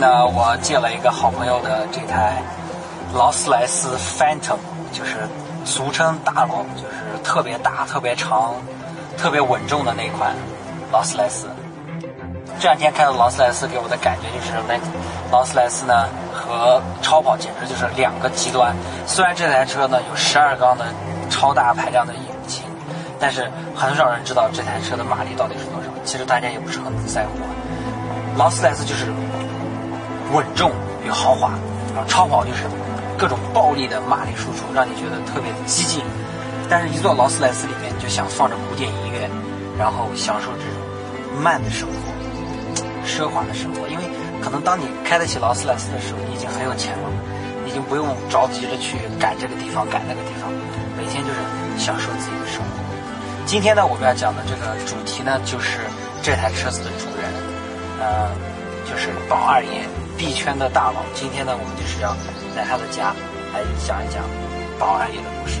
家好，最近呢，我借了一个好朋友的这台劳斯莱斯 Phantom，就是俗称大龙，就是特别大、特别长、特别稳重的那款劳斯莱斯。这两天开的劳斯莱斯给我的感觉就是，那劳斯莱斯呢和超跑简直就是两个极端。虽然这台车呢有十二缸的超大排量的引擎，但是很少人知道这台车的马力到底是多少。其实大家也不是很在乎。劳斯莱斯就是稳重与豪华，然后超跑就是各种暴力的马力输出，让你觉得特别的激进。但是，一坐劳斯莱斯里面，就想放着古典音乐，然后享受这种慢的生活、奢华的生活。因为可能当你开得起劳斯莱斯的时候，你已经很有钱了，已经不用着急着去赶这个地方、赶那个地方，每天就是享受自己的生活。今天呢，我们要讲的这个主题呢，就是这台车子的主人。呃，就是宝二爷币圈的大佬。今天呢，我们就是要在他的家来讲一讲保安业的故事。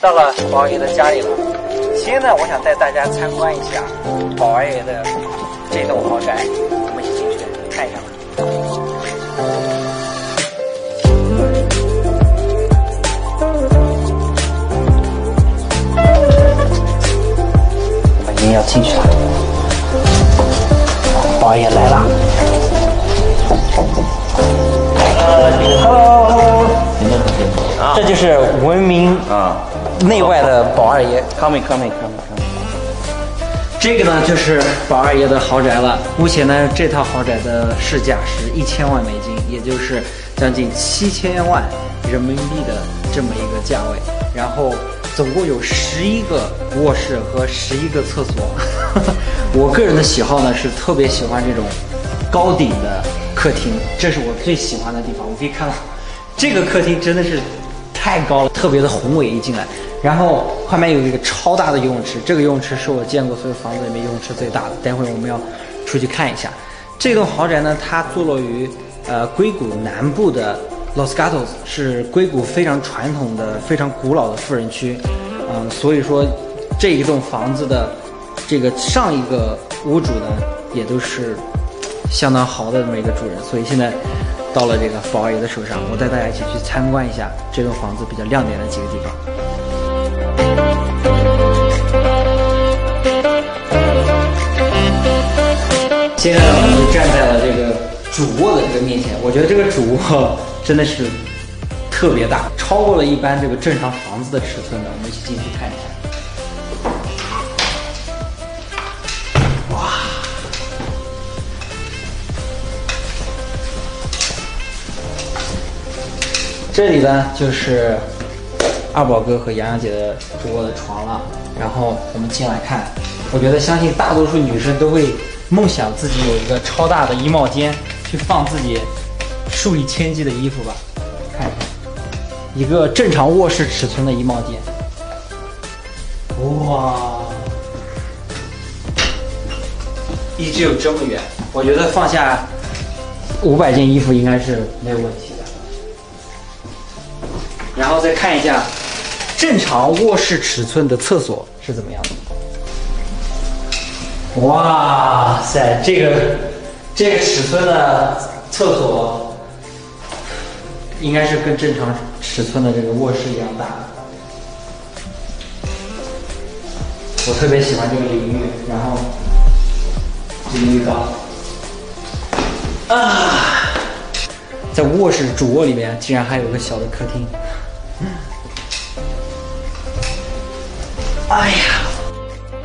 到了宝二爷的家里了。现在我想带大家参观一下宝二爷的这栋豪宅，我们一起进去看一下吧。我们已经要进去了，宝二爷来了。Hello，这就是文明啊内外的宝二爷。，coming coming coming coming，这个呢就是宝二爷的豪宅了。目前呢，这套豪宅的市价是一千万美金，也就是将近七千万人民币的这么一个价位。然后总共有十一个卧室和十一个厕所。我个人的喜好呢是特别喜欢这种高顶的客厅，这是我最喜欢的地方。我可以看到这个客厅真的是太高了，特别的宏伟一进来。然后后面有一个超大的游泳池，这个游泳池是我见过所有房子里面游泳池最大的。待会儿我们要出去看一下。这栋豪宅呢，它坐落于呃硅谷南部的 Los Gatos，是硅谷非常传统的、非常古老的富人区。嗯、所以说这一栋房子的这个上一个屋主呢，也都是相当豪的这么一个主人。所以现在到了这个宝爷的手上，我带大家一起去参观一下这栋房子比较亮点的几个地方。现在呢，我们就站在了这个主卧的这个面前。我觉得这个主卧真的是特别大，超过了一般这个正常房子的尺寸的。我们一起进去看一下。哇！这里呢就是二宝哥和洋洋姐的主卧的床了。然后我们进来看，我觉得相信大多数女生都会梦想自己有一个超大的衣帽间，去放自己数以千计的衣服吧。看一下，一个正常卧室尺寸的衣帽间。哇！一直有这么远，我觉得放下五百件衣服应该是没有问题的。然后再看一下正常卧室尺寸的厕所是怎么样的。哇塞，这个这个尺寸的厕所应该是跟正常尺寸的这个卧室一样大。我特别喜欢这个淋浴，然后这个浴缸啊，在卧室主卧里面竟然还有个小的客厅。哎呀，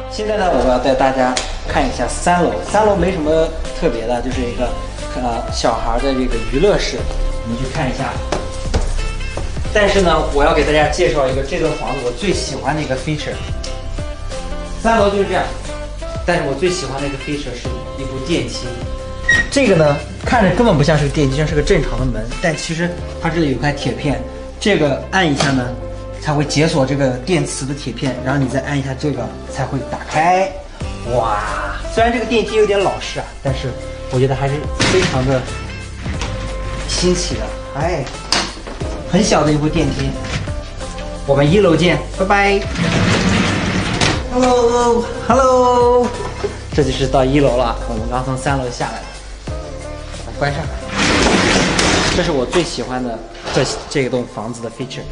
现在呢，我要带大家看一下三楼。三楼没什么特别的，就是一个呃小孩的这个娱乐室，我们去看一下。但是呢，我要给大家介绍一个这栋房子我最喜欢的一个 feature。三楼就是这样，但是我最喜欢的一个 feature 是一部电梯。这个呢，看着根本不像是个电机，像是个正常的门，但其实它这里有块铁片，这个按一下呢，才会解锁这个电磁的铁片，然后你再按一下这个才会打开。哇，虽然这个电梯有点老式啊，但是我觉得还是非常的新奇的。哎，很小的一部电梯，我们一楼见，拜拜。Hello，Hello，这就是到一楼了，我们刚从三楼下来。把它关上。这是我最喜欢的这这栋房子的 feature。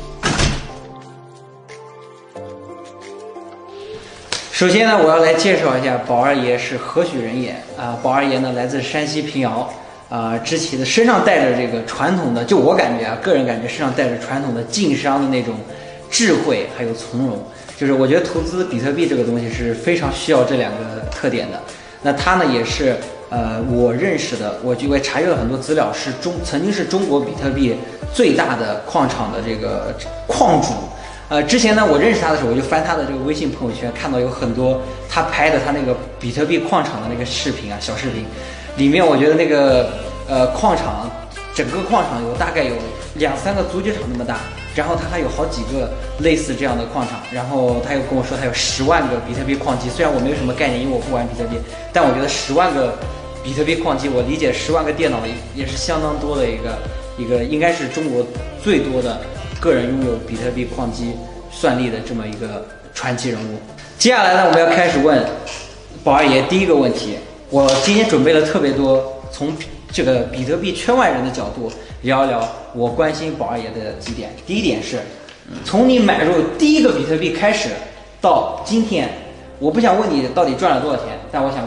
首先呢，我要来介绍一下宝二爷是何许人也啊？宝二爷呢，来自山西平遥啊，之前的身上带着这个传统的，就我感觉啊，个人感觉身上带着传统的晋商的那种智慧，还有从容。就是我觉得投资比特币这个东西是非常需要这两个特点的。那他呢，也是呃，我认识的，我就也查阅了很多资料，是中曾经是中国比特币最大的矿场的这个矿主。呃，之前呢，我认识他的时候，我就翻他的这个微信朋友圈，看到有很多他拍的他那个比特币矿场的那个视频啊，小视频，里面我觉得那个呃矿场，整个矿场有大概有两三个足球场那么大，然后他还有好几个类似这样的矿场，然后他又跟我说他有十万个比特币矿机，虽然我没有什么概念，因为我不玩比特币，但我觉得十万个比特币矿机，我理解十万个电脑也也是相当多的一个一个，应该是中国最多的。个人拥有比特币矿机算力的这么一个传奇人物。接下来呢，我们要开始问宝二爷第一个问题。我今天准备了特别多，从这个比特币圈外人的角度聊一聊我关心宝二爷的几点。第一点是，从你买入第一个比特币开始到今天，我不想问你到底赚了多少钱，但我想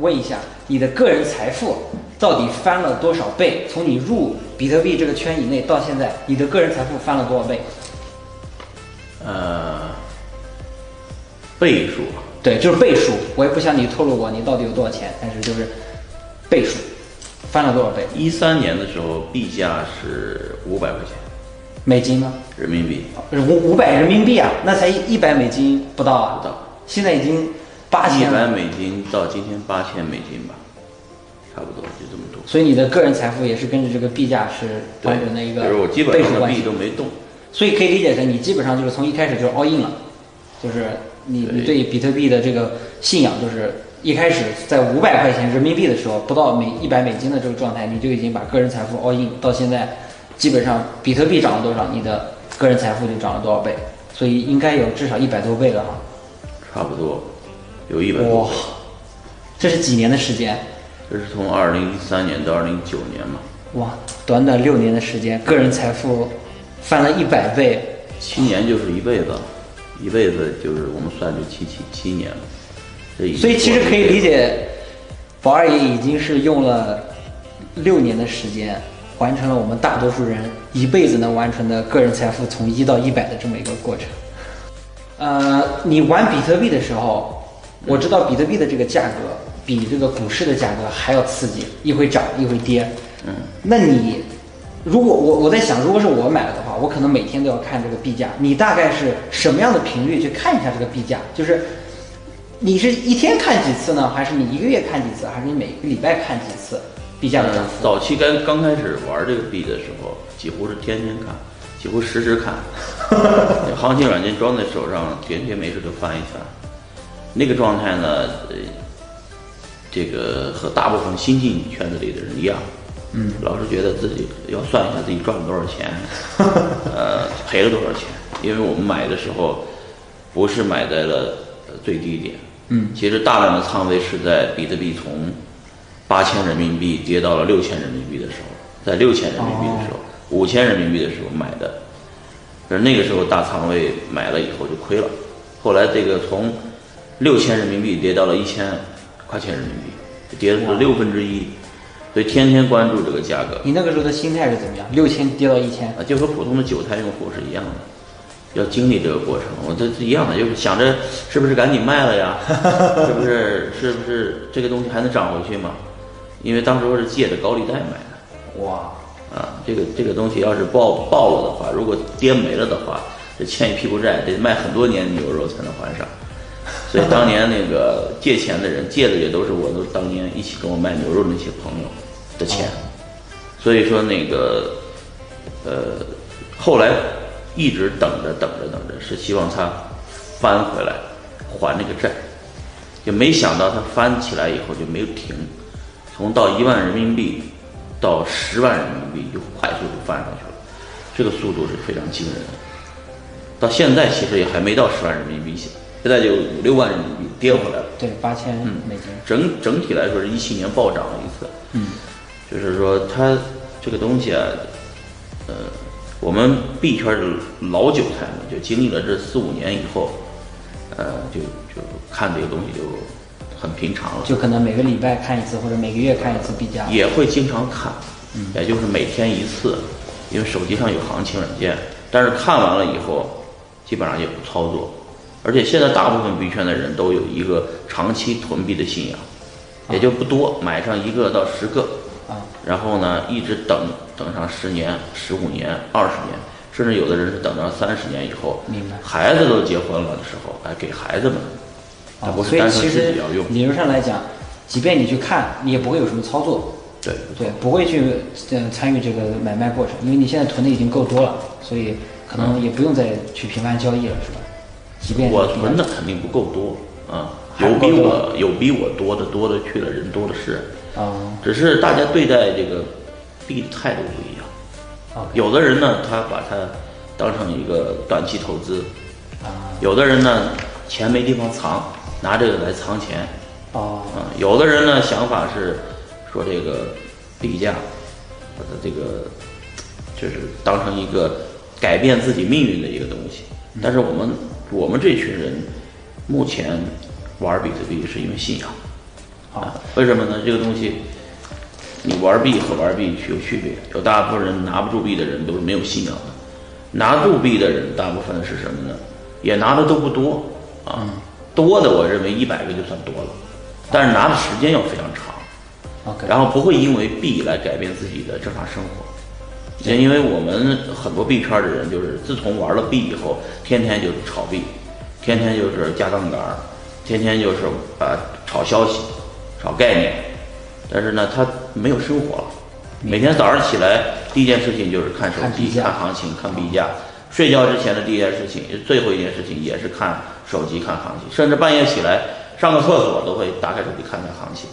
问一下你的个人财富。到底翻了多少倍？从你入比特币这个圈以内到现在，你的个人财富翻了多少倍？呃，倍数。对，就是倍数。我也不向你透露我你到底有多少钱，但是就是倍数，翻了多少倍？一三年的时候币价是五百块钱，美金吗？人民币。五五百人民币啊，那才一百美金不到啊。不到。现在已经八千。一百美金到今天八千美金吧。差不多就这么多，所以你的个人财富也是跟着这个币价是完整的一个倍数关系。币都没动，所以可以理解成你基本上就是从一开始就 all in 了，就是你你对比特币的这个信仰，就是一开始在五百块钱人民币的时候，不到每一百美金的这个状态，你就已经把个人财富 all in，到现在基本上比特币涨了多少，你的个人财富就涨了多少倍，所以应该有至少一百多倍了哈。差不多，有一百多。哇，这是几年的时间？这是从二零一三年到二零一九年嘛？哇，短短六年的时间，个人财富翻了一百倍。七年就是一辈子，一辈子就是我们算就七七七年了。所以其实可以理解，宝二爷已经是用了六年的时间，完成了我们大多数人一辈子能完成的个人财富从一到一百的这么一个过程。呃，你玩比特币的时候，我知道比特币的这个价格。比这个股市的价格还要刺激，一会涨一会跌。嗯，那你如果我我在想，如果是我买了的话，我可能每天都要看这个币价。你大概是什么样的频率去看一下这个币价？就是你是一天看几次呢？还是你一个月看几次？还是你每个礼拜看几次币价的涨幅？早期刚刚开始玩这个币的时候，几乎是天天看，几乎时时看。行情软件装在手上，天天没事就翻一翻。那个状态呢？呃。这个和大部分新进圈子里的人一样，嗯，老是觉得自己要算一下自己赚了多少钱，呃，赔了多少钱。因为我们买的时候，不是买在了最低点，嗯，其实大量的仓位是在比特币从八千人民币跌到了六千人民币的时候，在六千人民币的时候，五千人民币的时候买的，而那个时候大仓位买了以后就亏了。后来这个从六千人民币跌到了一千。块钱人民币，跌的是六分之一，所以天天关注这个价格。你那个时候的心态是怎么样？六千跌到一千啊，就和普通的韭菜用户是一样的，要经历这个过程。我这是一样的，就是想着是不是赶紧卖了呀？是不是？是不是这个东西还能涨回去吗？因为当时是借着高利贷买的。哇啊，这个这个东西要是爆爆了的话，如果跌没了的话，这欠一屁股债，得卖很多年牛肉才能还上。所以当年那个借钱的人，借的也都是我都当年一起跟我卖牛肉那些朋友，的钱，所以说那个呃后来一直等着等着等着，是希望他翻回来还那个债，就没想到他翻起来以后就没有停，从到一万人民币到十万人民币就快速就翻上去了，这个速度是非常惊人的。到现在其实也还没到十万人民币，现现在就五六万跌回来了。对，八千美金。整整体来说是一七年暴涨了一次，嗯，就是说它这个东西啊，呃，我们币圈的老韭菜们就经历了这四五年以后，呃，就就看这个东西就很平常了，就可能每个礼拜看一次或者每个月看一次币价，也会经常看，嗯，也就是每天一次，因为手机上有行情软件，但是看完了以后。基本上也不操作，而且现在大部分币圈的人都有一个长期囤币的信仰，也就不多，买上一个到十个，啊，然后呢一直等等上十年、十五年、二十年，甚至有的人是等到三十年以后，明白？孩子都结婚了的时候，哎，给孩子们，啊，不是单纯自己要用。理论上来讲，即便你去看，你也不会有什么操作，对对，不会去嗯参与这个买卖过程，因为你现在囤的已经够多了，所以。可能也不用再去频繁交易了，是吧？即便我存的肯定不够多啊，有比我有比我多的多的去了，人多的是啊。只是大家对待这个币的态度不一样。有的人呢，他把它当成一个短期投资啊；有的人呢，钱没地方藏，拿这个来藏钱哦。啊，有的人呢，想法是说这个币价把它这个就是当成一个。改变自己命运的一个东西，但是我们我们这群人目前玩比特币是因为信仰啊？为什么呢？这个东西你玩币和玩币有区别，有大部分人拿不住币的人都是没有信仰的，拿住币的人大部分是什么呢？也拿的都不多啊，多的我认为一百个就算多了，但是拿的时间要非常长然后不会因为币来改变自己的正常生活。也因为我们很多币圈的人，就是自从玩了币以后，天天就是炒币，天天就是加杠杆，天天就是啊炒消息、炒概念，但是呢，他没有生活了。每天早上起来第一件事情就是看手机、看行情、看币价；睡觉之前的第一件事情，最后一件事情也是看手机、看行情，甚至半夜起来上个厕所都会打开手机看看行情。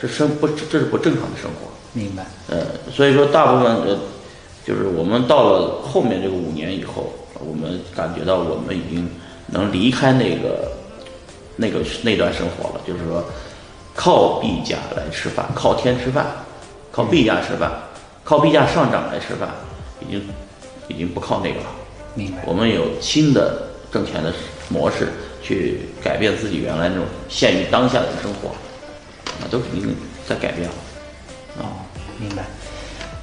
这生不这是不正常的生活。明白。呃，所以说大部分呃。就是我们到了后面这个五年以后，我们感觉到我们已经能离开那个那个那段生活了。就是说，靠币价来吃饭，靠天吃饭，靠币价吃饭，靠币价上涨来吃饭，已经已经不靠那个了。明白。我们有新的挣钱的模式，去改变自己原来那种限于当下的生活，啊，都已经在改变了。哦，明白。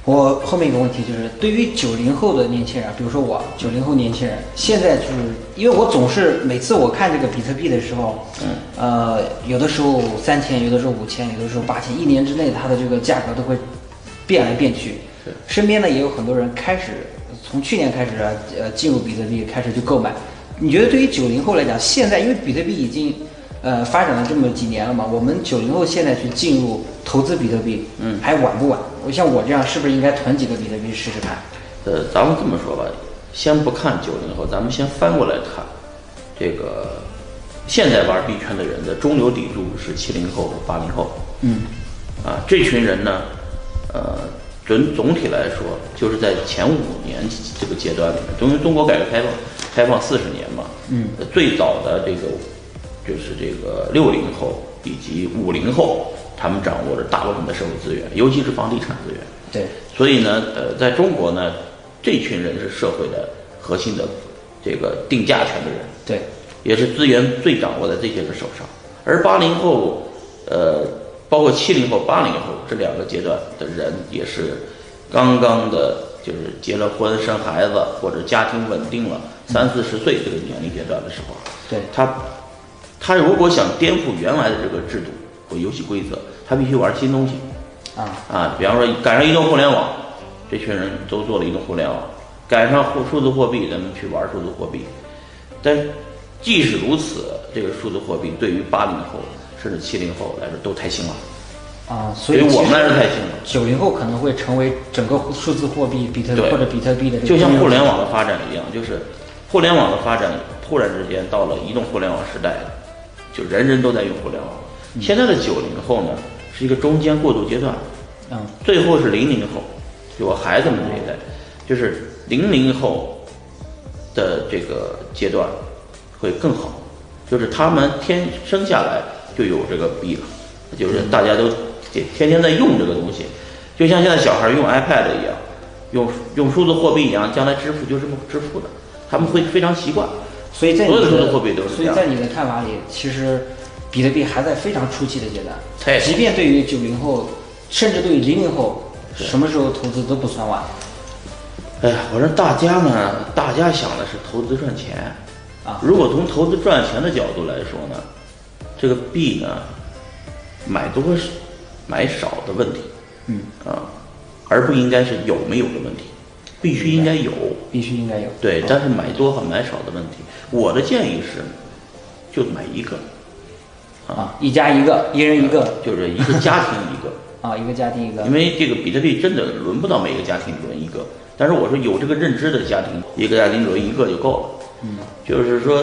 我后面一个问题就是，对于九零后的年轻人，比如说我九零后年轻人，现在就是因为我总是每次我看这个比特币的时候，嗯，呃，有的时候三千，有的时候五千，有的时候八千，一年之内它的这个价格都会变来变去。身边呢也有很多人开始从去年开始啊，呃，进入比特币开始去购买。你觉得对于九零后来讲，现在因为比特币已经呃发展了这么几年了嘛，我们九零后现在去进入投资比特币，嗯，还晚不晚？我像我这样，是不是应该囤几个比特币试试看？呃，咱们这么说吧，先不看九零后，咱们先翻过来看，这个现在玩币圈的人的中流砥柱是七零后、八零后。嗯，啊，这群人呢，呃，总总体来说，就是在前五年这个阶段里面，因为中国改革开放开放四十年嘛，嗯，最早的这个就是这个六零后以及五零后。他们掌握着大部分的社会资源，尤其是房地产资源。对，所以呢，呃，在中国呢，这群人是社会的核心的这个定价权的人。对，也是资源最掌握在这些人手上。而八零后，呃，包括七零后、八零后这两个阶段的人，也是刚刚的，就是结了婚、生孩子或者家庭稳定了三四十岁这个年龄阶段的时候。对，他，他如果想颠覆原来的这个制度。或游戏规则，他必须玩新东西，啊啊，比方说赶上移动互联网，这群人都做了移动互联网，赶上数数字货币，咱们去玩数字货币。但即使如此，这个数字货币对于八零后甚至七零后来说都太新了，啊，所以我们来说太新了。九零后可能会成为整个数字货币比特或者比特币的，就像互联网的发展一样，就是互联网的发展突然之间到了移动互联网时代，就人人都在用互联网。现在的九零后呢，是一个中间过渡阶段，嗯，最后是零零后，就我孩子们这一代，就是零零后的这个阶段会更好，就是他们天生下来就有这个币了，就是大家都天天天在用这个东西，就像现在小孩用 iPad 一样，用用数字货币一样，将来支付就这么支付的，他们会非常习惯。所以在所有的数字货币都是所以在你的看法里，其实。比特币还在非常初期的阶段，即便对于九零后，甚至对于零零后，什么时候投资都不算晚。哎呀，我说大家呢，大家想的是投资赚钱啊。如果从投资赚钱的角度来说呢，这个币呢，买多买少的问题，嗯啊，而不应该是有没有的问题，必须应该有，必须应该有。对，但是买多和买少的问题，我的建议是，就买一个。啊，一家一个，一人一个，就是一个家庭一个 啊，一个家庭一个。因为这个比特币真的轮不到每个家庭轮一个，但是我说有这个认知的家庭，一个家庭轮一个就够了。嗯，就是说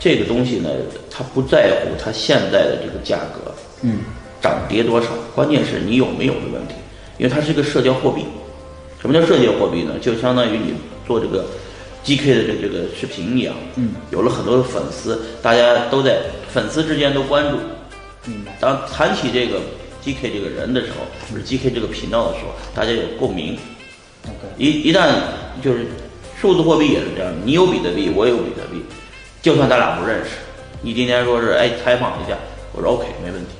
这个东西呢，它不在乎它现在的这个价格，嗯，涨跌多少，关键是你有没有的问题，因为它是一个社交货币。什么叫社交货币呢？就相当于你做这个。G K 的这这个视频一样，嗯，有了很多的粉丝，大家都在粉丝之间都关注，明白。当谈起这个 G K 这个人的时候，或者 G K 这个频道的时候，大家有共鸣。一一旦就是数字货币也是这样，你有比特币，我有比特币，就算咱俩不认识，你今天说是哎采访一下，我说 OK 没问题，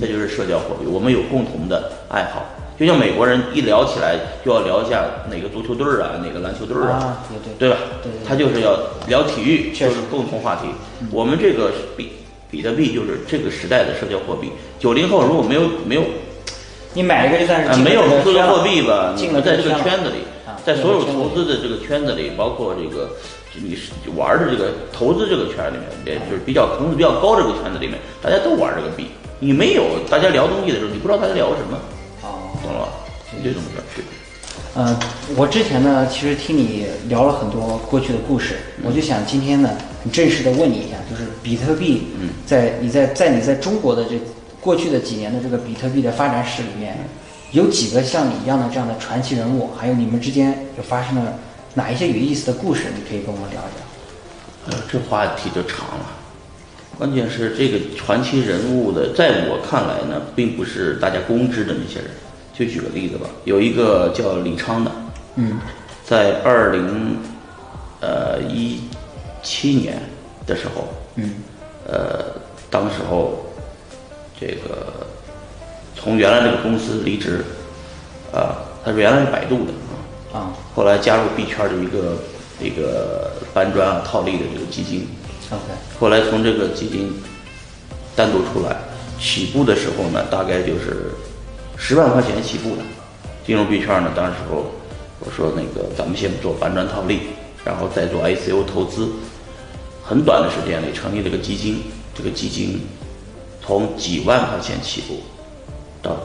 这就是社交货币，我们有共同的爱好。就像美国人一聊起来就要聊一下哪个足球队儿啊，哪个篮球队儿啊，对对，对吧？对，他就是要聊体育，就是共同话题。我们这个比比特币就是这个时代的社交货币。九零后如果没有没有，你买一个就算是没有数字货币吧？进了在这个圈子里，在所有投资的这个圈子里，包括这个你玩的这个投资这个圈里面，也就是比较层次比较高这个圈子里面，大家都玩这个币。你没有，大家聊东西的时候，你不知道大家聊什么。懂了吧？这种的区别。呃，我之前呢，其实听你聊了很多过去的故事，我就想今天呢，很正式的问你一下，就是比特币，在你在在你在中国的这过去的几年的这个比特币的发展史里面，有几个像你一样的这样的传奇人物，还有你们之间有发生了哪一些有意思的故事？你可以跟我们聊一聊。呃，这话题就长了。关键是这个传奇人物的，在我看来呢，并不是大家公知的那些人。就举个例子吧，有一个叫李昌的，嗯，在二零呃一七年的时候，嗯，呃，当时候这个从原来这个公司离职，啊，他是原来是百度的啊，后来加入币圈的一个一个搬砖啊套利的这个基金，OK，后来从这个基金单独出来，起步的时候呢，大概就是。十万块钱起步的，进入币圈呢。当时候我说那个咱们先做反转套利，然后再做 ICO 投资。很短的时间内成立了个基金，这个基金从几万块钱起步，到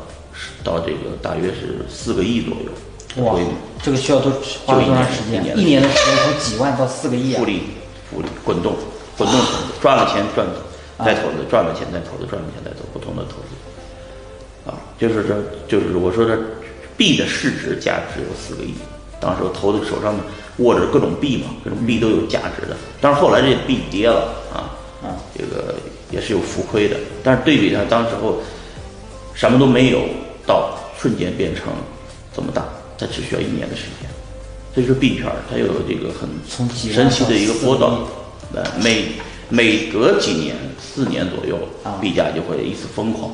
到这个大约是四个亿左右。哇，这个需要多花多长时间？一年的时间从几万到四个亿啊！复利，复利，滚动，滚动投资，赚了钱赚再投资，赚了钱再投资，赚了钱再投，不同的投资。就是这，就是我说的币的市值价值有四个亿，当时我投的手上握着各种币嘛，各种币都有价值的。但是后来这币跌了啊，啊，这个也是有浮亏的。但是对比它当时候什么都没有，到瞬间变成这么大，它只需要一年的时间。所以说币圈它有这个很神奇的一个波动，呃，每每隔几年，四年左右，币价就会一次疯狂。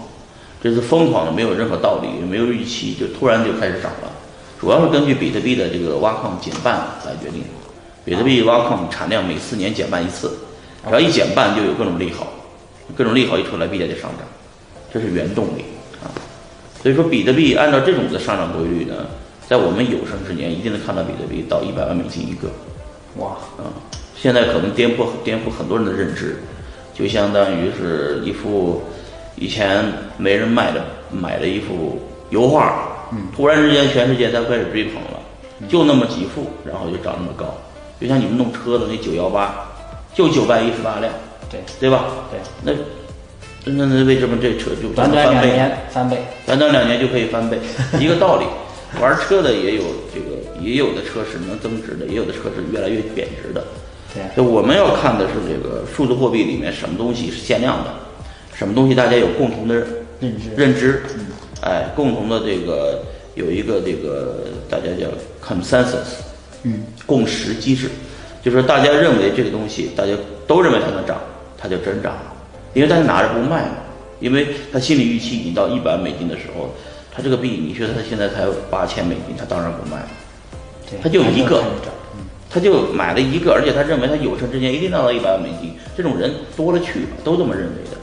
这是疯狂的，没有任何道理，也没有预期，就突然就开始涨了。主要是根据比特币的这个挖矿减半来决定。比特币挖矿产量每四年减半一次，只要一减半就有各种利好，各种利好一出来，币价就上涨，这是原动力啊。所以说，比特币按照这种的上涨规律呢，在我们有生之年一定能看到比特币到一百万美金一个。哇，啊，现在可能颠覆颠覆很多人的认知，就相当于是一副。以前没人卖的买了一幅油画，突然之间全世界都开始追捧了，就那么几幅，然后就涨那么高。就像你们弄车的那九幺八，就九百一十八辆，对对吧？对，那那那为什么这车就短短两翻倍？年翻倍，短短两年就可以翻倍，一个道理。玩车的也有这个，也有的车是能增值的，也有的车是越来越贬值的。对，就我们要看的是这个数字货币里面什么东西是限量的，什么东西大家有共同的认知。认知，哎，共同的这个有一个这个大家叫 consensus，嗯，共识机制，就是说大家认为这个东西，大家都认为它能涨，它就真涨了，因为大家拿着不卖嘛，因为他心理预期已经到一百美金的时候，他这个币，你觉得他现在才八千美金，他当然不卖了，他就一个他就买了一个，而且他认为他有生之年一定拿到一百万美金，这种人多了去了，都这么认为的，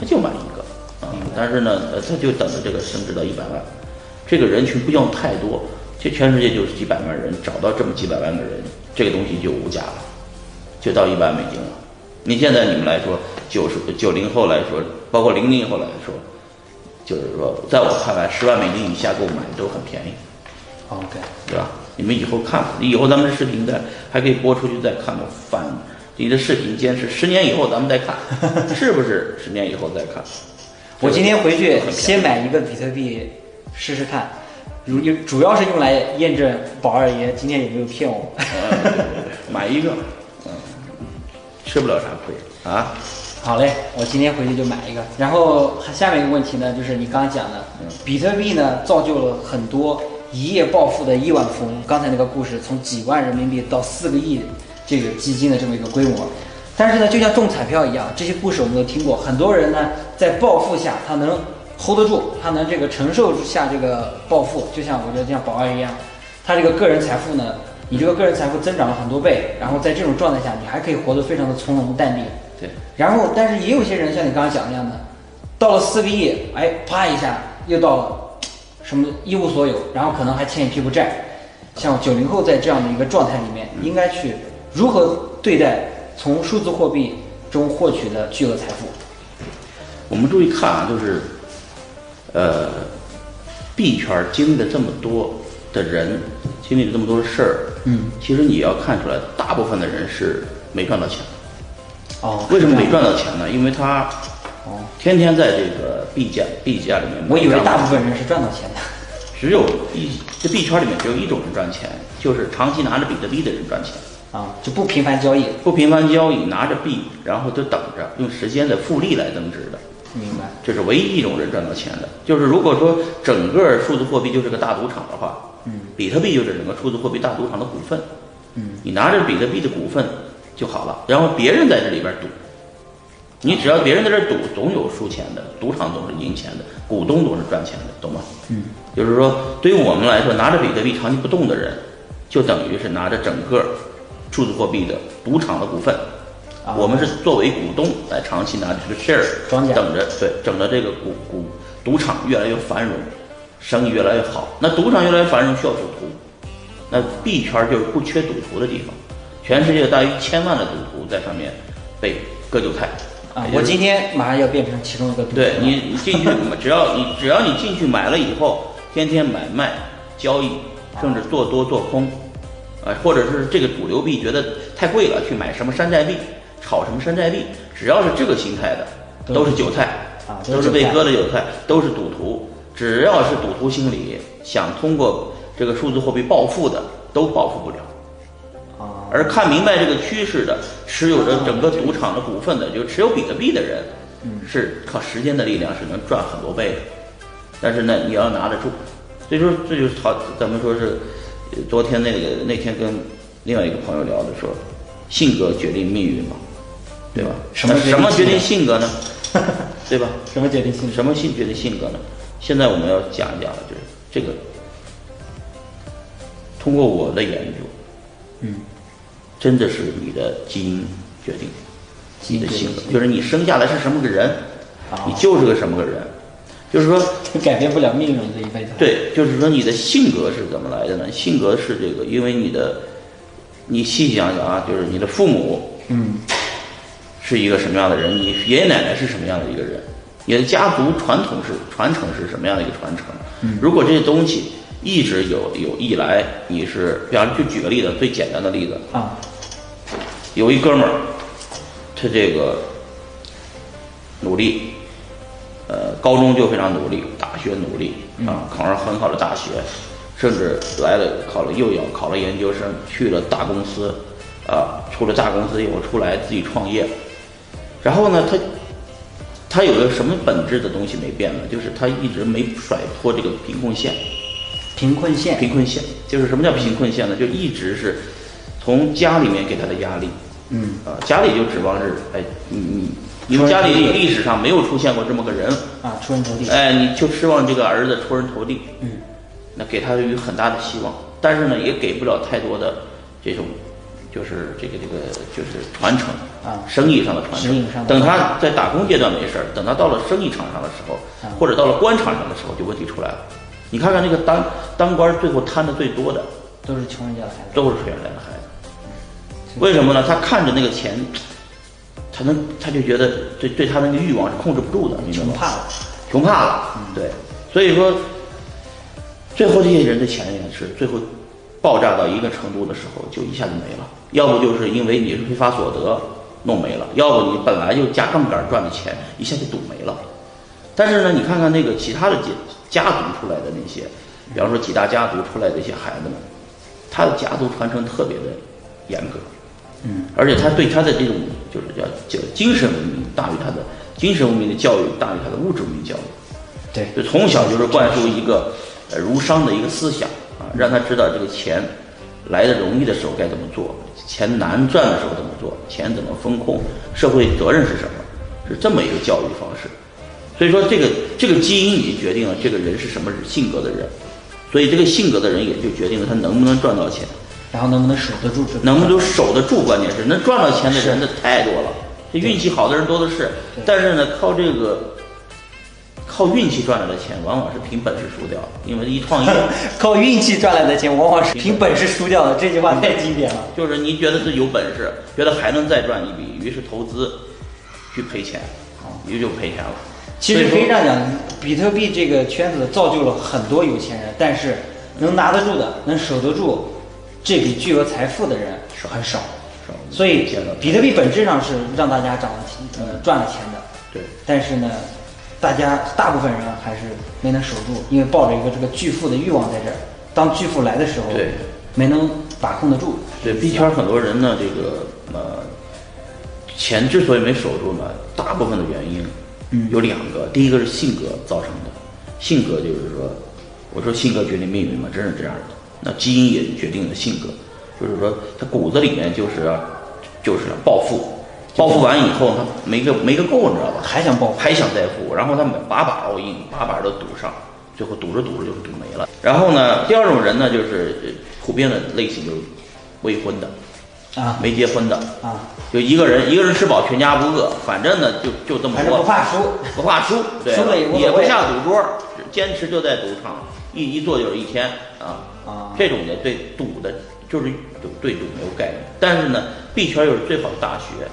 他就买一个啊。但是呢，呃，他就等着这个升值到一百万，这个人群不用太多，就全世界就是几百万人，找到这么几百万个人，这个东西就无价了，就到一百万美金了。你现在你们来说，九十九零后来说，包括零零后来说，就是说，在我看来，十万美金以下购买都很便宜。OK，对吧？你们以后看，以后咱们这视频再还可以播出去再看嘛，反你的视频坚持，十年以后咱们再看，是不是？十年以后再看。我今天回去先买一个比特币试试看，如主要是用来验证宝二爷今天有没有骗我。买一个，嗯，吃不了啥亏啊。好嘞，我今天回去就买一个。然后下面一个问题呢，就是你刚刚讲的，比特币呢造就了很多一夜暴富的亿万富翁。刚才那个故事，从几万人民币到四个亿这个基金的这么一个规模。但是呢，就像中彩票一样，这些故事我们都听过。很多人呢在暴富下，他能 hold 得住，他能这个承受下这个暴富。就像我觉得像宝二一样，他这个个人财富呢，你这个个人财富增长了很多倍，然后在这种状态下，你还可以活得非常的从容淡定。对，然后，但是也有些人像你刚刚讲那样的，到了四个亿，哎，啪一下又到了什么一无所有，然后可能还欠一屁股债。像九零后在这样的一个状态里面，应该去如何对待从数字货币中获取的巨额财富？我们注意看啊，就是，呃，币圈儿经历了这么多的人，经历了这么多的事儿，嗯，其实你要看出来，大部分的人是没赚到钱。哦，为什么没赚到钱呢？因为他哦，天天在这个币价币价里面我以为大部分人是赚到钱的。只有一这币圈里面只有一种人赚钱，就是长期拿着比特币的人赚钱，啊，就不频繁交易。不频繁交易，拿着币，然后就等着用时间的复利来增值的，明白。这是唯一一种人赚到钱的。就是如果说整个数字货币就是个大赌场的话，嗯，比特币就是整个数字货币大赌场的股份，嗯，你拿着比特币的股份就好了，然后别人在这里边赌，你只要别人在这赌，总有输钱的，赌场总是赢钱的，股东总是赚钱的，懂吗？嗯，就是说，对于我们来说，拿着比特币长期不动的人，就等于是拿着整个数字货币的赌场的股份。啊我们是作为股东来长期拿着这个 share，庄等着对，等着这个股股赌场越来越繁荣，生意越来越好。那赌场越来越繁荣，需要赌徒。那币圈就是不缺赌徒的地方，全世界大约千万的赌徒在上面被割韭菜。啊，我今天马上要变成其中一个赌徒对你，你进去，只要你只要你进去买了以后，天天买卖交易，甚至做多做空，啊，或者是这个主流币觉得太贵了，去买什么山寨币，炒什么山寨币，只要是这个心态的，都是韭菜啊都是被割的韭菜，都是赌徒。只要是赌徒心理，想通过这个数字货币暴富的，都暴富不了。啊，而看明白这个趋势的，持有着整个赌场的股份的，就持有比特币的人，是靠时间的力量是能赚很多倍的。但是呢，你要拿得住。所以说，这就是好，咱们说是，呃昨天那个那天跟另外一个朋友聊的说，性格决定命运嘛，对吧？什么什么决定性格呢？对吧？什么决定性？什么性决定性格呢？现在我们要讲一讲就是这个，通过我的研究，嗯，真的是你的基因决定基因你的性格，就是你生下来是什么个人，啊你就是个什么个人。就是说，改变不了命运这一辈子。，对，就是说你的性格是怎么来的呢？性格是这个，因为你的，你细想想啊，就是你的父母嗯，是一个什么样的人，你爷爷奶奶是什么样的一个人，你的家族传统是传承是什么样的一个传承？如果这些东西一直有有以来，你是，比方就举个例子，最简单的例子，啊，有一哥们儿，他这个努力，呃，高中就非常努力，大学努力啊，考上很好的大学，甚至来了考了又要考了研究生，去了大公司，啊，出了大公司以后出来自己创业，然后呢，他他有个什么本质的东西没变呢？就是他一直没甩脱这个贫困线。贫困线，贫困线就是什么叫贫困线呢？就一直是从家里面给他的压力，嗯，啊，家里就指望是，哎，你你你们家里历史上没有出现过这么个人，啊，出人头地，哎，你就希望这个儿子出人头地，嗯，那给他有很大的希望，但是呢，也给不了太多的这种，就是这个这个就是传承啊。生意上的传承。生意上。的等他在打工阶段没事儿，等他到了生意场上的时候啊，或者到了官场上的时候，就问题出来了。你看看那个当当官最后贪的最多的，都是穷人家的孩子，都是穷人家的孩子。为什么呢？他看着那个钱，他能他就觉得对对他那个欲望是控制不住的？穷怕了，穷怕了，对，所以说，最后这些人的钱也是最后爆炸到一个程度的时候，就一下就没了。要不就是因为你是非法所得弄没了，要不你本来就加杠杆赚的钱一下就赌没了。但是呢，你看看那个其他的家家族出来的那些，比方说几大家族出来的一些孩子们，他的家族传承特别的严格，嗯，而且他对他的这种就是叫叫精神文明大于他的精神文明的教育大于他的物质文明教育。对，就从小就是灌输一个呃儒商的一个思想啊，让他知道这个钱来的容易的时候该怎么做，钱难赚的时候怎么做，钱怎么风控，社会责任是什么，是这么一个教育方式。所以说，这个这个基因已经决定了这个人是什么性格的人，所以这个性格的人也就决定了他能不能赚到钱，然后能不能守得住这，能不能守得住，关键是能赚到钱的人那太多了，这运气好的人多的是，但是呢，靠这个靠运气赚来的钱，往往是凭本事输掉的，因为一创业 靠运气赚来的钱，往往是凭本事输掉的。这句话太经典了。就是你觉得自己有本事，觉得还能再赚一笔，于是投资去赔钱，于是就赔钱了。其实可以这样讲，比特币这个圈子造就了很多有钱人，但是能拿得住的、能守得住这笔巨额财富的人是很少。少所以，比特币本质上是让大家涨了钱，呃，赚了钱的。对但是呢，大家大部分人还是没能守住，因为抱着一个这个巨富的欲望在这儿。当巨富来的时候，对，没能把控得住。对币圈很多人呢，这个呃，钱之所以没守住呢，大部分的原因嗯有两个，第一个是性格造成的，性格就是说，我说性格决定命运嘛，真是这样的。那基因也决定了性格，就是说他骨子里面就是要就是要暴富，暴富完以后他没个没个够，你知道吧？还想暴富，还想再富，然后他们把把 all in，把把都赌上，最后赌着赌着就赌没了。然后呢，第二种人呢，就是呃普遍的类型就是未婚的，啊没结婚的，啊，就一个人一个人吃饱全家不饿，反正呢就就这么反正不，怕输。不怕输，对输了也不下赌桌，坚持就在赌场，一一坐就是一天啊。啊这种的对赌的，就是对对赌没有概念。但是呢，币圈又是最好的大学，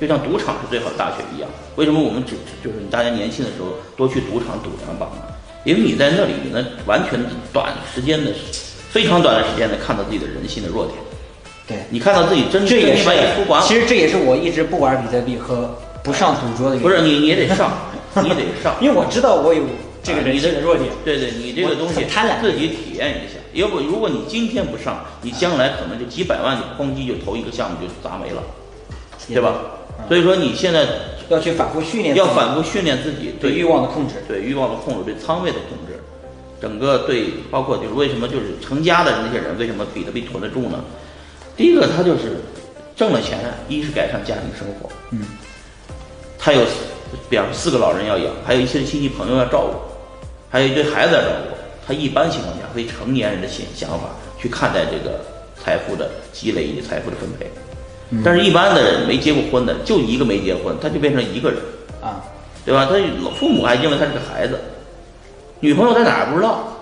就像赌场是最好的大学一样。为什么我们只就是大家年轻的时候多去赌场赌两把呢？因为你在那里，你能完全短时间的、非常短的时间内看到自己的人性的弱点，对，你看到自己真这也是把你输光了。其实这也是我一直不玩比特币和不上赌桌的原因。不是你，你也得上，你得上。因为我知道我有这个人性的弱点。对对，你这个东西贪婪自己体验一下。要不，如果你今天不上，你将来可能就几百万就哐叽就投一个项目就砸没了，对吧？所以说你现在要去反复训练，要反复训练自己对欲望的控制。对欲望的控制，对仓位的控制，整个对包括就是为什么就是成家的那些人为什么比特币囤得住呢？第一个他就是挣了钱，一是改善家庭生活，嗯，他有比方说四个老人要养，还有一些亲戚朋友要照顾，还有一堆孩子要照顾。他一般情况下会以成年人的想想法去看待这个财富的积累以及财富的分配。但是，一般的人没结过婚的，就一个没结婚，他就变成一个人，啊，对吧？他老父母还认为他是个孩子，女朋友在哪儿不知道，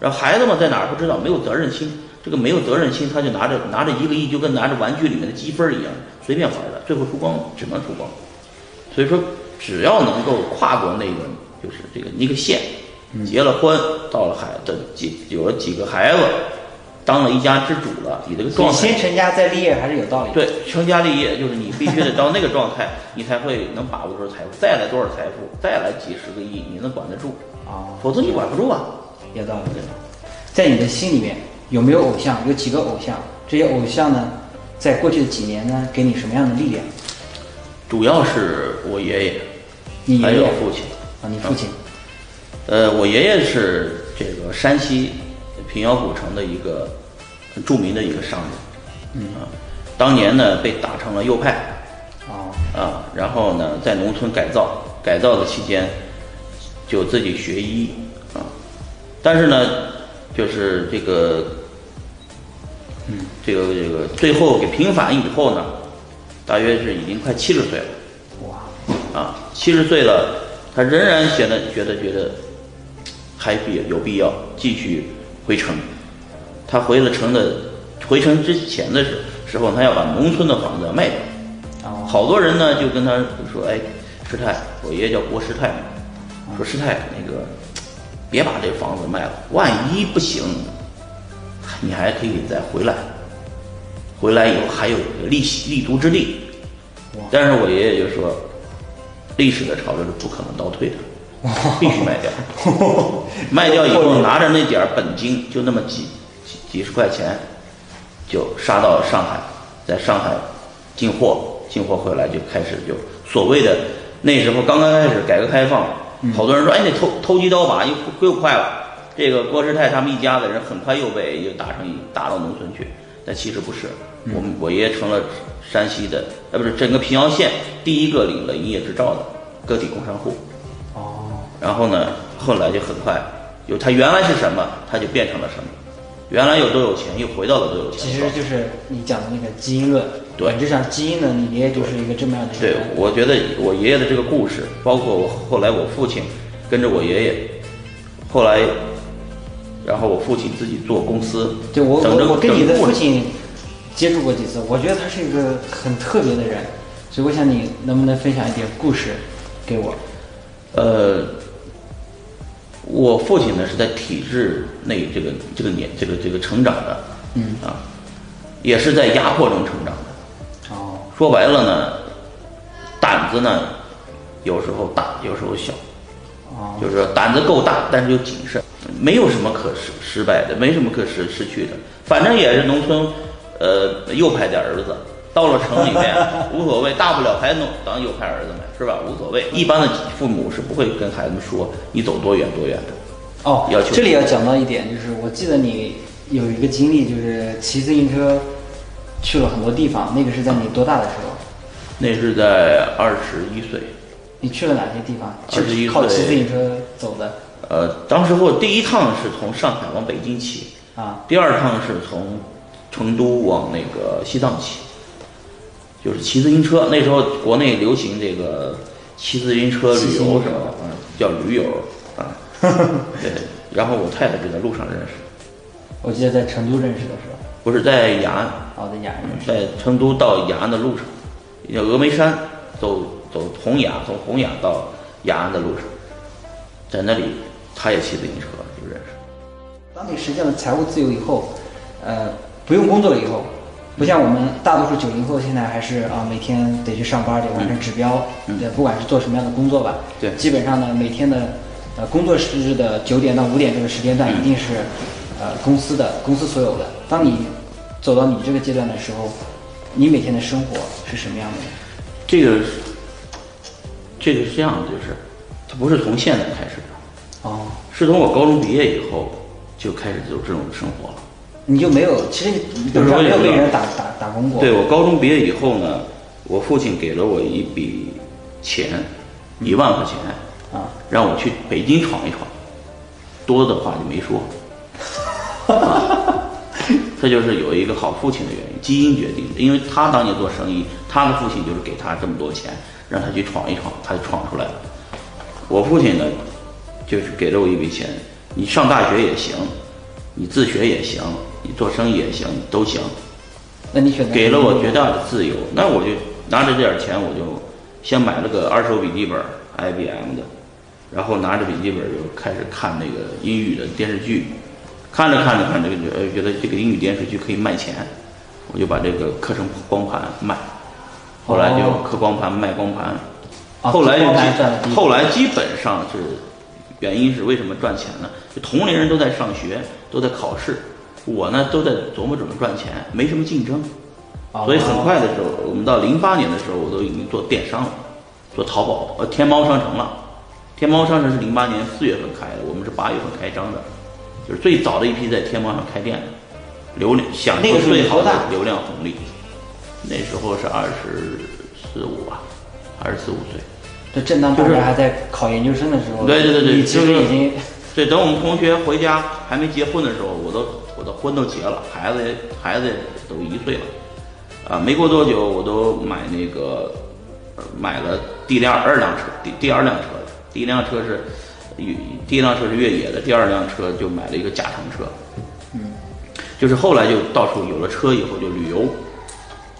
然后孩子嘛在哪儿不知道，没有责任心。这个没有责任心，他就拿着拿着一个亿，就跟拿着玩具里面的积分一样，随便玩的，最后输光了，只能输光。所以说，只要能够跨过那个就是这个一个线，结了婚，到了孩的几有了几个孩子，当了一家之主了，你这个状态先成家再立业还是有道理。对，成家立业就是你必须得到那个状态，你才会能把握住财富，再来多少财富，再来几十个亿，你能管得住，啊，否则你管不住啊。有道理。在你的心里面有没有偶像？有几个偶像？这些偶像呢，在过去的几年呢，给你什么样的力量？主要是我爷爷，还你爷爷有父亲。啊，你父亲呃，我爷爷是这个山西平遥古城的一个很著名的一个商人，嗯。啊，当年呢被打成了右派啊，啊，然后呢在农村改造，改造的期间就自己学医啊，但是呢就是这个，嗯，这个这个最后给平反以后呢，大约是已经快七十岁了。哇，啊，七十岁了，他仍然觉得觉得觉得还必有必要继续回城。他回了城的，回城之前的时时候，他要把农村的房子要卖掉。哦，好多人呢就跟他说：“哎，师太，我爷爷叫郭师太嘛，说师太那个别把这房子卖了，万一不行，你还可以再回来。回来以后还有立立足之地。”但是我爷爷就说，历史的潮流是不可能倒退的，必须卖掉。卖掉以后拿着那点儿本金，就那么几几几十块钱，就杀到上海，在上海进货，进货回来就开始就所谓的那时候刚刚开始改革开放，好多人说哎那偷偷鸡刀把又又快了。这个郭师太他们一家子人很快又被又打成打到农村去，但其实不是，我们我爷爷成了山西的，呃不是整个平遥县第一个领了营业执照的个体工商户。哦，然后呢，后来就很快，有他原来是什么，他就变成了什么。原来有多有钱，又回到了多有钱其实。就是你讲的那个基因论。对本质上基因呢，你爷爷就是一个这么样的对。，我觉得我爷爷的这个故事，包括我后来我父亲跟着我爷爷，后来，然后我父亲自己做公司，对我整个我我跟你的父亲接触过几次，我觉得他是一个很特别的人，所以我想你能不能分享一点故事给我？呃，我父亲呢是在体制内这个这个年这个这个成长的，嗯啊，也是在压迫中成长的。哦，说白了呢，胆子呢有时候大，有时候小，哦，就是说胆子够大，但是又谨慎，没有什么可失失败的，没什么可失失去的，反正也是农村，呃，右派的儿子。到了城里面无所谓，大不了还能当右派儿子们，是吧？无所谓。一般的父母是不会跟孩子们说你走多远多远的。哦要求，这里要讲到一点，就是我记得你有一个经历，就是骑自行车去了很多地方，那个是在你多大的时候？那是在二十一岁，你去了哪些地方？21就靠骑自行车走的呃，当时我第一趟是从上海往北京骑，啊？第二趟是从成都往那个西藏骑，就是骑自行车。那时候国内流行这个骑自行车旅游什么的，啊，叫驴友啊。对，然后我太太就在路上认识，我记得在成都认识的时候，不是在雅安，哦，在雅安认识。在成都到雅安的路上，叫峨眉山，走走洪雅，从洪雅到雅安的路上，在那里他也骑自行车就认识。当你实现了财务自由以后，呃，不用工作了以后，不像我们大多数九零后现在还是啊每天得去上班，得完成指标，嗯对，不管是做什么样的工作吧，对基本上呢每天的呃工作日的九点到五点这个时间段一定是呃公司的公司所有的。当你走到你这个阶段的时候，你每天的生活是什么样的？这个是这个是这样的，就是它不是从现在开始的，哦，是从我高中毕业以后就开始有这种生活了。你就没有，其实你就是本上没有被人打打打工过，对我高中毕业以后呢，我父亲给了我一笔钱，一万块钱，啊，让我去北京闯一闯，多的话就没说。啊这就是有一个好父亲的原因，基因决定的。因为他当年做生意，他的父亲就是给他这么多钱，让他去闯一闯，他就闯出来了。我父亲呢，就是给了我一笔钱，你上大学也行，你自学也行，你做生意也行，都行。那你选择给了我绝大的自由，那我就拿着这点钱，我就先买了个二手笔记本，IBM 的，然后拿着笔记本就开始看那个英语的电视剧，看着看着看着就呃觉得这个英语电视剧可以卖钱，我就把这个刻成光盘卖，后来就刻光盘卖光盘，哦后来后来基本上是原因是为什么赚钱呢？就同龄人都在上学，都在考试，我呢都在琢磨怎么赚钱，没什么竞争。哦所以很快的时候，我们到零八年的时候，我都已经做电商了，做淘宝，呃，天猫商城了。天猫商城是零八年四月份开的，我们是八月份开张的，就是最早的一批在天猫上开店的，流量享受最好的流量红利。那时候是二十四五吧，二十四五岁。这正当大就是还在考研究生的时候，对对对对你其实已经对，等我们同学回家还没结婚的时候，我都我的婚都结了，孩子也孩子也都一岁了，啊，没过多久我都买那个呃买了第辆二辆车，第第二辆车，第一辆车是越第一辆车是越野的，第二辆车就买了一个加长车，嗯，就是后来就到处有了车以后就旅游，